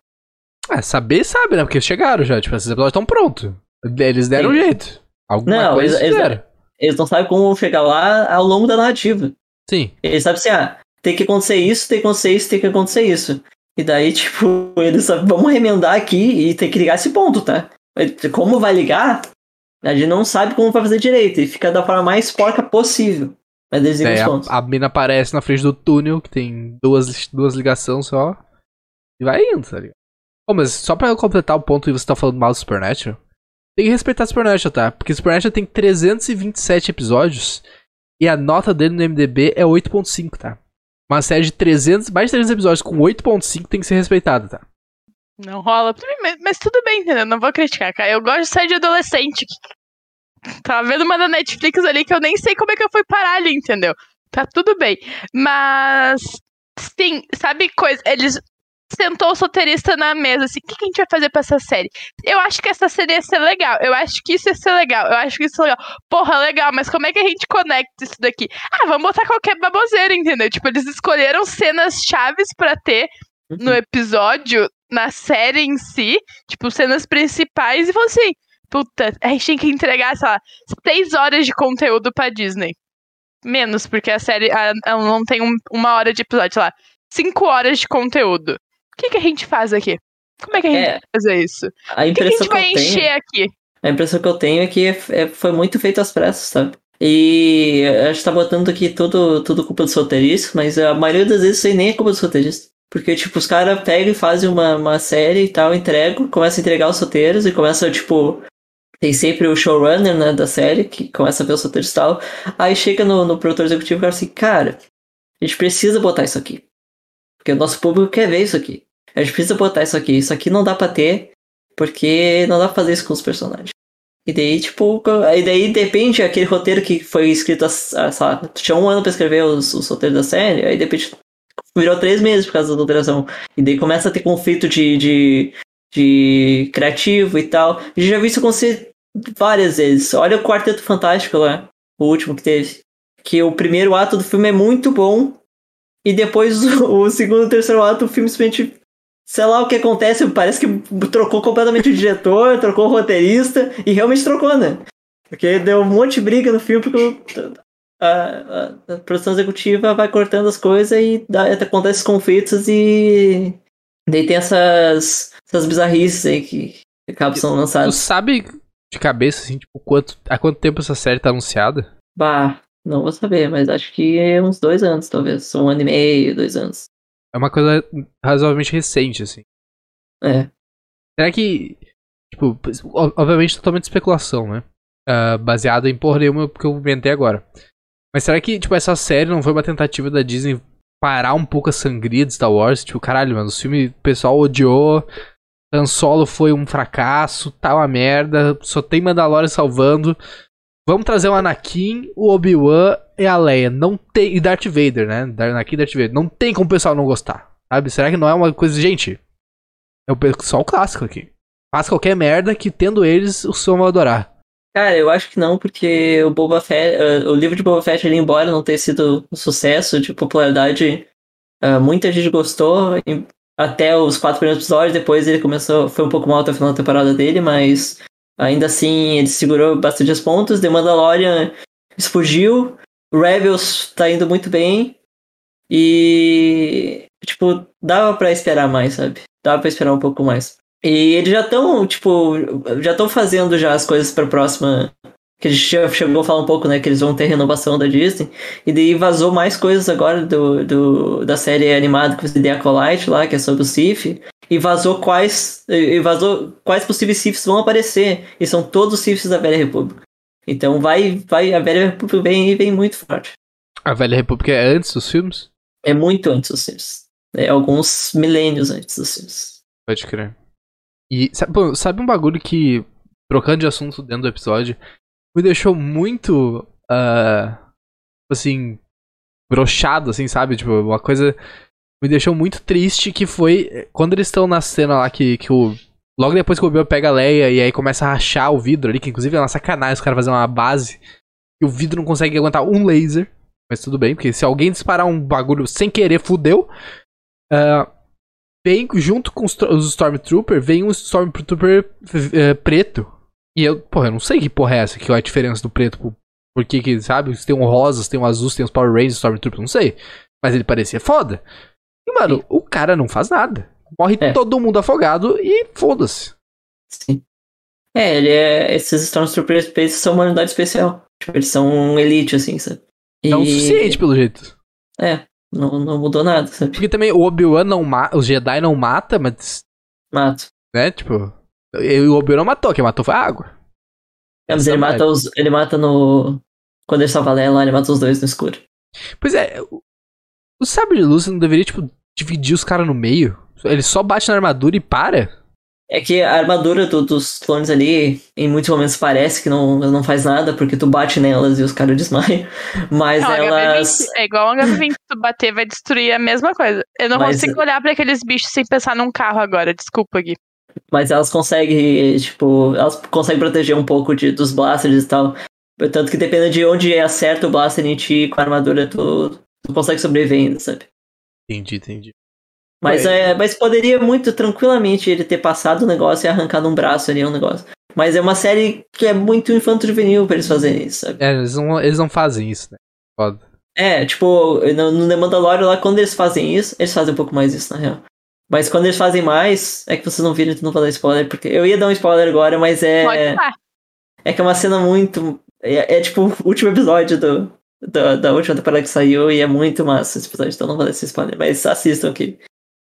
Ah, saber sabe, né? Porque chegaram já, tipo, esses episódios estão prontos. Eles deram um Sim. jeito. Alguma Não, coisa eles- eles-. Eles não sabem como chegar lá ao longo da narrativa. Sim. Eles sabem assim, ah, tem que acontecer isso, tem que acontecer isso, tem que acontecer isso. E daí, <laughs> tipo, eles sabem, vamos remendar aqui e tem que ligar esse ponto, tá? Como vai ligar, a gente não sabe como vai fazer direito. E fica da forma mais porca possível. Mas eles os pontos. a, a mina aparece na frente do túnel, que tem duas, duas ligações só. E vai indo, tá ligado? Pô, mas só pra eu completar o ponto que você tá falando mal do Supernatural, tem que respeitar Supernatural, tá? Porque Supernatural tem 327 episódios e a nota dele no MDB é 8.5, tá? Uma série de 300, mais de 300 episódios com 8.5 tem que ser respeitada, tá? Não rola. Mas, tudo bem, entendeu? Não vou criticar, cara. Eu gosto de série de adolescente. Tava vendo uma da Netflix ali que eu nem sei como é que eu fui parar ali, entendeu? Tá tudo bem. Mas, sim, sabe coisa? Eles sentou o soterista na mesa, assim, o que, que a gente vai fazer pra essa série? Eu acho que essa série ia ser legal. Eu acho que isso ia ser legal. Eu acho que isso é legal. Porra, legal, mas como é que a gente conecta isso daqui? Ah, vamos botar qualquer baboseira, entendeu? Tipo, eles escolheram cenas chaves pra ter no episódio, na série em si, tipo, cenas principais, e falou assim: puta, a gente tem que entregar, sei lá, seis horas de conteúdo pra Disney. Menos, porque a série a- não tem um- uma hora de episódio, sei lá, cinco horas de conteúdo. O que, que a gente faz aqui? Como é que a gente É, vai fazer isso? A O que, que a impressão gente que, vai eu tenho. encher aqui? A impressão que eu tenho é que é- é- foi muito feito às pressas, sabe? E a gente tá botando aqui tudo, tudo culpa dos roteiristas, mas a maioria das vezes isso aí nem é culpa dos roteiristas. Porque, tipo, os caras pegam e fazem uma, uma série e tal, entregam, começam a entregar os roteiros e começam, tipo. Tem sempre o showrunner, né, da série, que começa a ver os roteiros e tal. Aí chega no, no produtor executivo e fala assim, cara, a gente precisa botar isso aqui. Porque o nosso público quer ver isso aqui. A gente precisa botar isso aqui. Isso aqui não dá pra ter, porque não dá pra fazer isso com os personagens. E daí, tipo, e daí depende aquele roteiro que foi escrito, sei tinha um ano pra escrever os, os roteiros da série, aí de repente virou três meses por causa da alteração. E daí começa a ter conflito de, de, de criativo e tal. A gente já viu isso acontecer várias vezes. Olha o Quarteto Fantástico lá, o último que teve. Que o primeiro ato do filme é muito bom, e depois o, <laughs> o segundo e terceiro ato, o filme simplesmente. Sei lá o que acontece, parece que trocou completamente o diretor, <laughs> trocou o roteirista, e realmente trocou, né? Porque deu um monte de briga no filme, porque a, a- a produção executiva vai cortando as coisas e dá, acontece os conflitos e. Daí tem essas, essas bizarrices aí que acabam sendo Tu lançadas. sabe de cabeça, assim, tipo, quanto, há quanto tempo essa série tá anunciada? Bah, não vou saber, mas acho que é uns dois anos, talvez. Um ano e meio, dois anos. É uma coisa razoavelmente recente, assim. É. Será que. Tipo, ob- obviamente totalmente especulação, né? Ah, baseado em porra nenhuma que eu inventei agora. Mas será que, tipo, essa série não foi uma tentativa da Disney parar um pouco a sangria de Star Wars? Tipo, caralho, mano, o filme o pessoal odiou. Han Solo foi um fracasso, tá uma merda, só tem Mandalorian salvando. Vamos trazer o Anakin, o Obi-Wan e a Leia. Não tem. E Darth Vader, né? Anakin e Darth Vader. Não tem como o pessoal não gostar. Sabe? Será que não é uma coisa. Gente, é o pessoal clássico aqui. Faz qualquer merda que tendo eles, o som vai adorar. Cara, eu acho que não, porque o Boba Fett, eh, o livro de Boba Fett, ele, embora não tenha sido um sucesso de popularidade, eh, muita gente gostou, até os quatro primeiros episódios, depois ele começou, foi um pouco mal até o final da temporada dele, mas ainda assim ele segurou bastante os pontos, The Mandalorian explodiu, Rebels tá indo muito bem, e, tipo, dava pra esperar mais, sabe? Dava pra esperar um pouco mais. E eles já estão, tipo, já estão fazendo já as coisas pra próxima que a gente che- chegou a falar um pouco, né? Que eles vão ter renovação da Disney. E daí vazou mais coisas agora do, do, da série animada que ser The Acolyte lá, que é sobre o Sif. E vazou quais. E vazou quais possíveis Sifs vão aparecer. E são todos os Sifs da Velha República. Então vai, vai, a Velha República vem, vem muito forte. A Velha República é antes dos filmes? É muito antes dos Sims. É alguns milênios antes dos Sims. Pode crer. E sabe, sabe um bagulho que, trocando de assunto dentro do episódio, me deixou muito, ah, assim, brochado, assim, sabe? Tipo, uma coisa me deixou muito triste que foi eh, quando eles estão na cena lá que, que o. Logo depois que o Obi-Wan pega a Leia e aí começa a rachar o vidro ali, que inclusive é uma sacanagem os caras fazerem uma base e o vidro não consegue aguentar um laser. Mas tudo bem, porque se alguém disparar um bagulho sem querer, fudeu. Ah, vem junto com os, tro- os Stormtrooper, vem um Stormtrooper eh, preto. E eu, porra, eu não sei que porra é essa, que é a diferença do preto pro. Por que, sabe? Se tem um rosa, se tem um azul, se tem os Power Rangers, Stormtrooper, não sei. Mas ele parecia foda. E, mano, o cara não faz nada. Morre É. todo mundo afogado e foda-se. Sim. É, ele é. Esses Stormtroopers eles são uma unidade especial. Tipo, eles são um elite, assim, sabe? É o E- suficiente, pelo jeito. É, não, não mudou nada, sabe? Porque também o Obi-Wan não mata. Os Jedi não mata, mas. Mato. Né, tipo. e O Obi-Wan não matou, quem matou foi a água. É, mas Essa ele vai. mata os. Ele mata no. Quando ele salva a Leia lá, ele mata os dois no escuro. Pois é, o, sabre de luz não deveria, tipo, dividir os caras no meio? Ele só bate na armadura e para? É que a armadura do- dos clones ali, em muitos momentos parece que não, não faz nada, porque tu bate nelas e os caras <laughs> desmaiam. Mas Não, elas. HB20, é igual um HB20, se tu bater vai destruir a mesma coisa. Eu não Mas- consigo olhar pra aqueles bichos sem pensar num carro agora, desculpa, Gui. Mas elas conseguem, tipo, elas conseguem proteger um pouco de, dos blasters e tal. Tanto que dependendo de onde acerta o blaster em ti com a armadura, tu, tu consegue sobreviver ainda, sabe? Entendi, entendi. Mas, Ué. é, mas poderia muito tranquilamente ele ter passado o negócio e arrancado um braço ali, um negócio. Mas é uma série que é muito infanto-juvenil pra eles fazerem isso, sabe? É, eles não, eles não fazem isso, né? Foda. É, tipo, no, no The Mandalorian lá, quando eles fazem isso, eles fazem um pouco mais isso, na real. Mas quando eles fazem mais, é que vocês não viram, então não vou dar spoiler, porque eu ia dar um spoiler agora, mas é. É que é uma cena muito. É, é tipo o último episódio do, da, da última temporada que saiu e é muito massa esse episódio, então não vou dar esse spoiler, mas assistam aqui.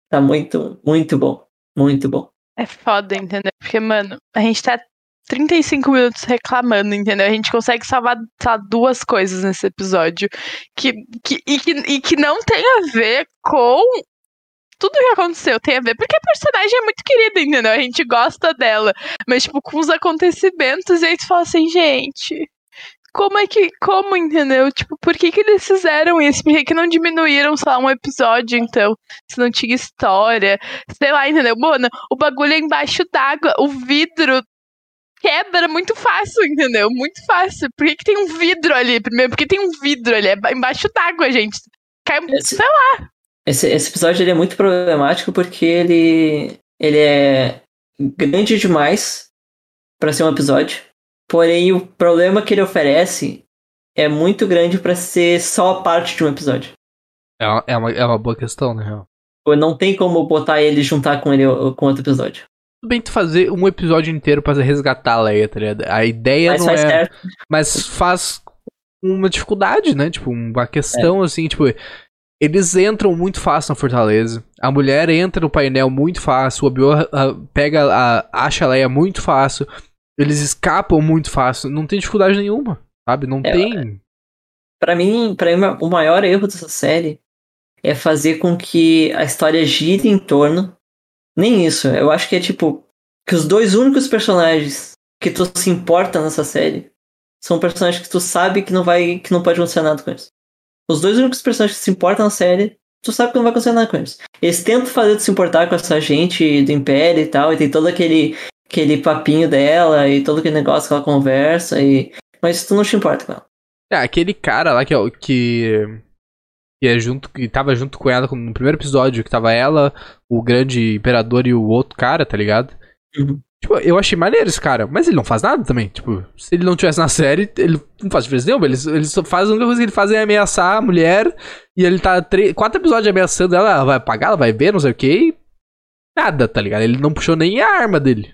Tá muito, muito bom. Muito bom. É foda, entendeu? Porque, mano, a gente tá 35 minutos reclamando, entendeu? A gente consegue salvar duas coisas nesse episódio que, que, e, que, e que não tem a ver com tudo que aconteceu. Tem a ver porque a personagem é muito querida, entendeu? A gente gosta dela. Mas, tipo, com os acontecimentos, e aí tu fala assim, gente. Como é que. Como, entendeu? Tipo, por que, que eles fizeram isso? Por que, que não diminuíram só um episódio, então? Se não tinha história. Sei lá, entendeu? Mano, o bagulho é embaixo d'água. O vidro quebra muito fácil, entendeu? Muito fácil. Por que, que tem um vidro ali? Primeiro, porque tem um vidro ali. É ba- embaixo d'água, gente. Cai. Esse- Sei lá. Esse, esse episódio é muito problemático porque ele, ele é grande demais pra ser um episódio. Porém, o problema que ele oferece é muito grande pra ser só parte de um episódio. É uma, é uma, é uma boa questão, na real. Ou Não tem como botar ele juntar com ele com outro episódio. Tudo bem tu fazer um episódio inteiro pra resgatar a Leia, tá ligado? A ideia Mas não faz é. certo. Mas faz uma dificuldade, né? Tipo, uma questão assim, tipo. Eles entram muito fácil na fortaleza. A mulher entra no painel muito fácil. O Obi-Wan ah, pega a. acha a Leia muito fácil. Eles escapam muito fácil. Não tem dificuldade nenhuma. Sabe? Não É, tem. Pra mim, pra mim, o maior erro dessa série é fazer com que a história gire em torno. Nem isso. Eu acho que é tipo. Que os dois únicos personagens que tu se importa nessa série são personagens que tu sabe que não vai. que não pode acontecer nada com eles. Os dois únicos personagens que se importam na série, tu sabe que não vai acontecer nada com eles. Eles tentam fazer tu se importar com essa gente do Império e tal, e tem todo aquele, aquele papinho dela e todo aquele negócio que ela conversa, e. Mas tu não te importa com ela. É, aquele cara lá que, é o- que. Que é junto. Que tava junto com ela no primeiro episódio, que tava ela, o grande imperador e o outro cara, tá ligado? Uhum. Tipo, eu achei maneiro esse cara, mas ele não faz nada também. Tipo, se ele não tivesse na série, ele não faz diferença nenhuma. Ele, ele só faz a única coisa que ele faz é ameaçar a mulher. E ele tá três, quatro episódios ameaçando ela, ela vai apagar, ela vai ver, não sei o que. E nada, tá ligado? Ele não puxou nem a arma dele.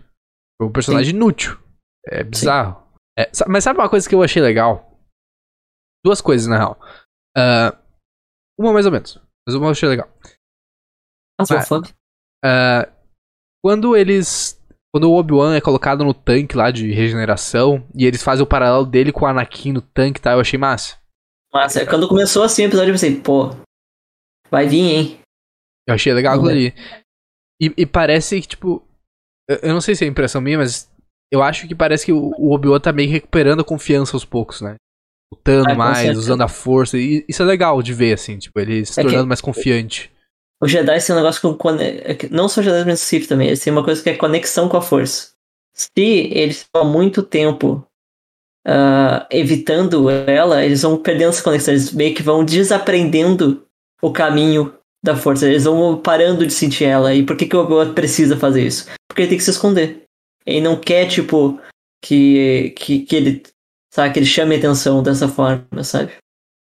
Foi um personagem inútil. É bizarro. É, mas sabe uma coisa que eu achei legal? Duas coisas, na real. Ah, uma mais ou menos. Mas uma eu achei legal. Claustrofóbico. Ah, quando eles. Quando o Obi-Wan é colocado no tanque lá de regeneração e eles fazem o paralelo dele com o Anakin no tanque, tá? Eu achei massa. Mas é, quando começou assim o episódio, eu pensei, pô, vai vir, hein? Eu achei legal aquilo Uhum. ali. E, e parece que, tipo. Eu, não sei se é impressão minha, mas eu acho que parece que o, o Obi-Wan tá meio que recuperando a confiança aos poucos, né? Lutando Ah, mais, usando a força. E isso é legal de ver, assim, tipo, ele se É que- tornando mais confiante. O Jedi tem um negócio com. é que- Não só o Jedi, mas o Sith também. Eles têm uma coisa que é conexão com a força. Se eles estão há muito tempo ah, evitando ela, eles vão perdendo essa conexão. Eles meio que vão desaprendendo o caminho da força. Eles vão parando de sentir ela. E por que, que o Obi-Wan precisa fazer isso? Porque ele tem que se esconder. Ele não quer, tipo, que, que, que ele. Sabe, que ele chame atenção dessa forma, sabe?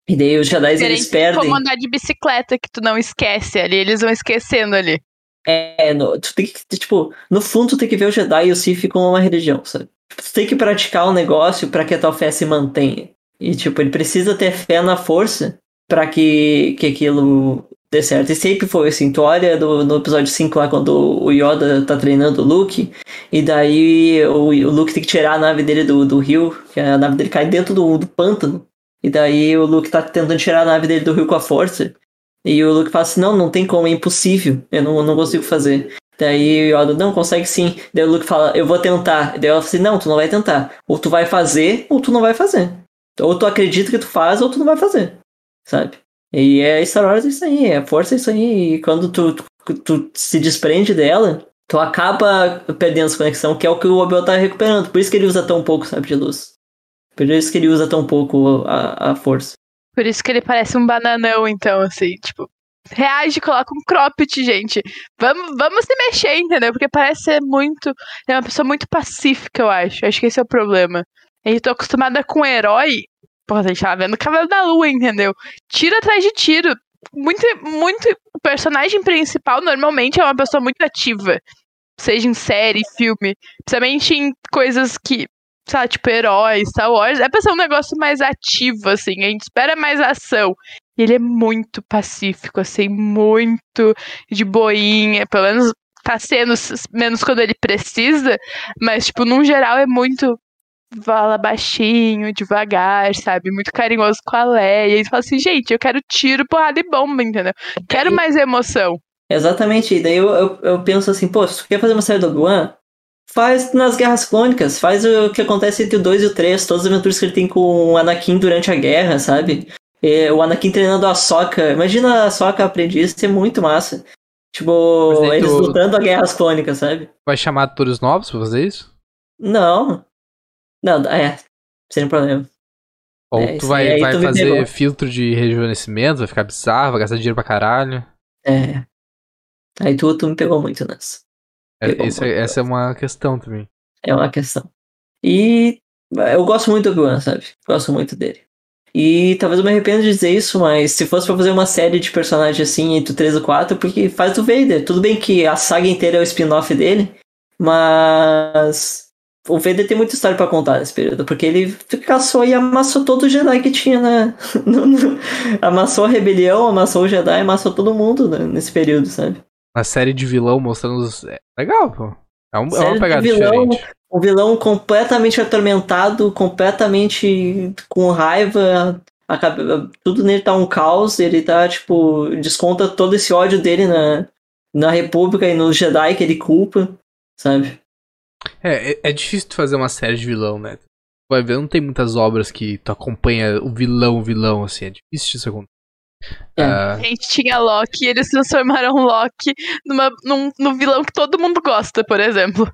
E daí os Jedi eles perdem. como andar de bicicleta, que tu não esquece ali. Eles vão esquecendo ali. É, no- tu tem que, tipo, no fundo tu tem que ver o Jedi e o Sith como uma religião, sabe? Tipo, tu tem que praticar o negócio pra que a tua fé se mantenha. E, tipo, ele precisa ter fé na força pra que, que aquilo dê certo. E sempre foi assim, tu olha do, no episódio 5 lá, quando o Yoda tá treinando o Luke, e daí o, o Luke tem que tirar a nave dele do, do rio, que a nave dele cai dentro do, do pântano. E daí o Luke tá tentando tirar a nave dele do rio com a força. E o Luke fala assim, não, não tem como, é impossível, eu não, não consigo fazer. Daí o Yoda, não, consegue sim. Daí o Luke fala, eu vou tentar. Daí ela fala assim, não, tu não vai tentar. Ou tu vai fazer, ou tu não vai fazer. Ou tu acredita que tu faz, ou tu não vai fazer. Sabe? E é Star Wars é isso aí, é força é isso aí. E quando tu, tu, tu se desprende dela, tu acaba perdendo essa conexão, que é o que o Obi-Wan tá recuperando. Por isso que ele usa tão pouco, sabe, de luz. Por isso que ele usa tão pouco a, a força. Por isso que ele parece um bananão, então, assim, tipo. Reage, coloca um cropped, gente. Vamos, vamos se mexer, entendeu? Porque parece ser muito. É uma pessoa muito pacífica, eu acho. Acho que esse é o problema. Eu tô acostumada com herói. Porra, a gente tava vendo o Cavalo da Lua, entendeu? Tiro atrás de tiro. Muito, muito. O personagem principal normalmente é uma pessoa muito ativa. Seja em série, filme. Principalmente em coisas que. Sabe, tipo, heróis, Star Wars. É pra ser um negócio mais ativo, assim. A gente espera mais ação. E ele é muito pacífico, assim, muito de boinha. Pelo menos tá sendo, menos quando ele precisa. Mas, tipo, num geral é muito. Fala baixinho, devagar, sabe? Muito carinhoso com a Leia. E fala assim, gente, eu quero tiro, porrada e bomba, entendeu? Quero mais emoção. Exatamente, e daí eu, eu, eu penso assim, pô, se tu quer fazer uma série do Obi-Wan, faz nas Guerras Clônicas, faz o que acontece entre o 2 e o 3, todas as aventuras que ele tem com o Anakin durante a guerra, sabe? E o Anakin treinando a Soca, imagina a Soca aprendiz, isso é muito massa. Tipo, eles tu- lutando a Guerras Clônicas, sabe? Vai chamar atores novos pra fazer isso? Não. Não, é, sem problema. Ou É, tu vai, vai tu fazer filtro de rejuvenescimento, vai ficar bizarro, vai gastar dinheiro pra caralho. É. Aí tu, tu me pegou muito nessa. É, Pegou esse é- muito. essa é uma questão também. É uma questão. E eu gosto muito do Obi-Wan, sabe? Gosto muito dele. E talvez eu me arrependa de dizer isso, mas se fosse pra fazer uma série de personagens assim entre o 3 e o 4, porque faz do Vader. Tudo bem que a saga inteira é o spin-off dele, mas o Vader tem muita história pra contar nesse período, porque ele caçou e amassou todo o Jedi que tinha, né? <laughs> Amassou a rebelião, amassou o Jedi, amassou todo mundo né, nesse período, sabe? Uma série de vilão mostrando os. É legal, pô. É, um, é Série uma de pegada vilão, diferente. um vilão completamente atormentado, completamente com raiva, tudo nele tá um caos, ele tá, tipo, desconta todo esse ódio dele na, na República e no Jedi que ele culpa, sabe? É, é, é difícil tu fazer uma série de vilão, né? Tu vai ver, não tem muitas obras que tu acompanha o vilão, o vilão, assim. É difícil isso acontecer. É. Ah, A gente tinha Loki e eles transformaram Loki numa, num, num vilão que todo mundo gosta, por exemplo.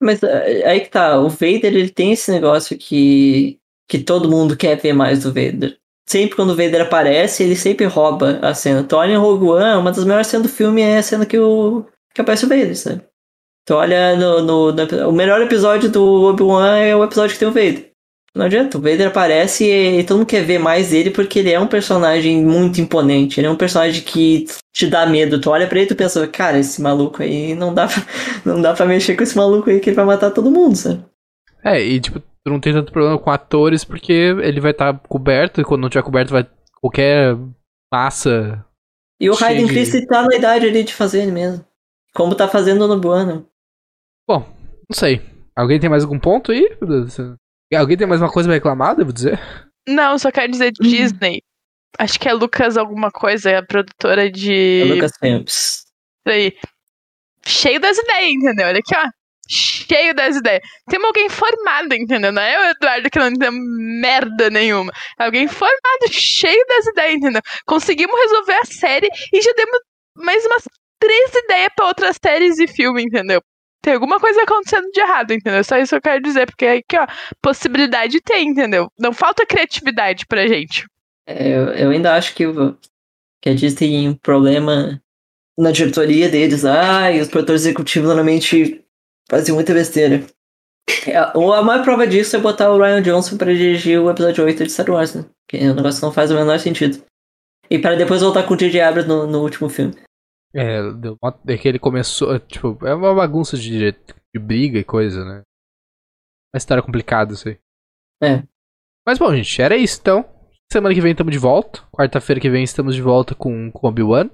Mas é, aí que tá, o Vader ele tem esse negócio que, que todo mundo quer ver mais do Vader. Sempre quando o Vader aparece, ele sempre rouba a cena. Tu olha em Rogue One, uma das melhores cenas do filme é a cena que, o, que aparece o Vader, sabe? Tu olha no, no, no- O melhor episódio do Obi-Wan é o episódio que tem o Vader. Não adianta, o Vader aparece e, e todo mundo quer ver mais dele porque ele é um personagem muito imponente. Ele é um personagem que te dá medo. Tu olha pra ele e tu pensa, cara, esse maluco aí não dá pra, <laughs> não dá pra mexer com esse maluco aí que ele vai matar todo mundo, sabe? é, e tipo, tu não tem tanto problema com atores porque ele vai estar tá coberto e quando não tiver coberto vai qualquer massa. E o Hayden de- Christie tá na idade ali de fazer ele mesmo. Como tá fazendo no Buano. Não sei. Alguém tem mais algum ponto aí? Alguém tem mais uma coisa pra reclamar, devo dizer? Não, só quero dizer Disney. Acho que é Lucas alguma coisa, é a produtora de. É Lucas Films. Isso aí. Cheio das ideias, entendeu? Olha aqui, ó. Cheio das ideias. Tem alguém formado, entendeu? Não é o Eduardo que não entendeu merda nenhuma. É alguém formado, cheio das ideias, entendeu? Conseguimos resolver a série e já demos mais umas três ideias pra outras séries e filme, entendeu? Tem alguma coisa acontecendo de errado, entendeu? Só isso que eu quero dizer, porque aqui, ó, possibilidade tem, entendeu? Não falta criatividade pra gente. É, eu, eu ainda acho que, que a Disney tem um problema na diretoria deles. Ah, e os produtores executivos normalmente fazem muita besteira. É, A maior prova disso é botar o Ryan Johnson pra dirigir o episódio 8 de Star Wars, né? Que é um negócio que não faz o menor sentido. E para depois voltar com o J.J. Abrams no, no último filme. É, deu é que ele começou, tipo, é uma bagunça de, de briga e coisa, né? Uma história complicada isso aí. É. Mas bom, gente, era isso então. Semana que vem estamos de volta. Quarta-feira que vem estamos de volta com, com Obi-Wan.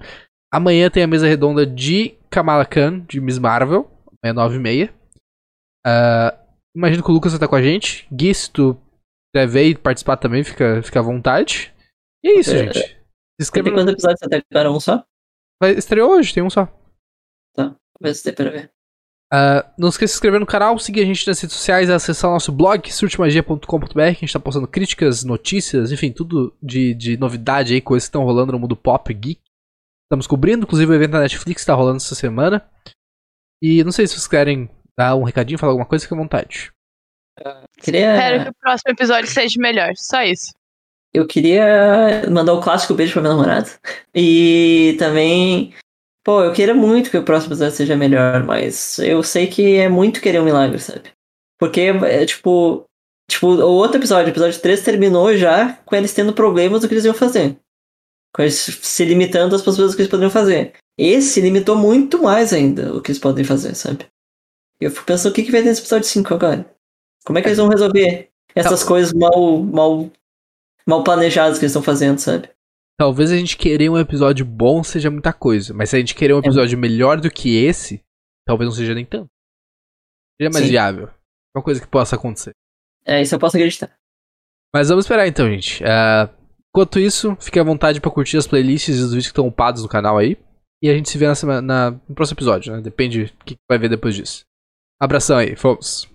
Amanhã tem a mesa redonda de Kamala Khan, de Miss Marvel. Amanhã, 9h30. Ah, imagino que o Lucas estar com a gente. Gui, se tu quiser ver e participar também, fica, fica à vontade. E é isso, É, gente. Se inscreva Tem no... quantos episódios até agora? Um só? Vai, estreou hoje, tem um só. Vê se tem pra ver. Ah, não esqueça de se inscrever no canal, seguir a gente nas redes sociais, acessar o nosso blog, surtemagia.com.br, que a gente tá postando críticas, notícias, enfim, tudo de, de novidade aí, coisas que estão rolando no mundo pop geek. Estamos cobrindo, inclusive, o evento da Netflix que tá rolando essa semana. E não sei se vocês querem dar um recadinho, falar alguma coisa, fique à vontade. Queria... Espero que o próximo episódio seja melhor. Só isso. Eu queria mandar o clássico beijo pra minha namorada. E também. Pô, eu queria muito que o próximo episódio seja melhor, mas eu sei que é muito querer um milagre, sabe? Porque é tipo. Tipo, o outro episódio, o episódio 3, terminou já com eles tendo problemas do que eles iam fazer. Com eles se limitando às possibilidades que eles poderiam fazer. Esse limitou muito mais ainda o que eles podem fazer, sabe? Eu fico pensando o que, que vai ter nesse episódio 5 agora? Como é que eles vão resolver essas coisas mal, mal mal planejados que eles estão fazendo, sabe? Talvez a gente querer um episódio bom seja muita coisa, mas se a gente querer um episódio melhor do que esse, talvez não seja nem tanto. Seja mais Sim. viável. Uma coisa que possa acontecer. É, isso eu posso acreditar. Mas vamos esperar então, gente. Ah, enquanto isso, fique à vontade pra curtir as playlists e os vídeos que estão upados no canal aí. E a gente se vê na semana, na- no próximo episódio, né? Depende do que vai ver depois disso. Abração aí, fomos.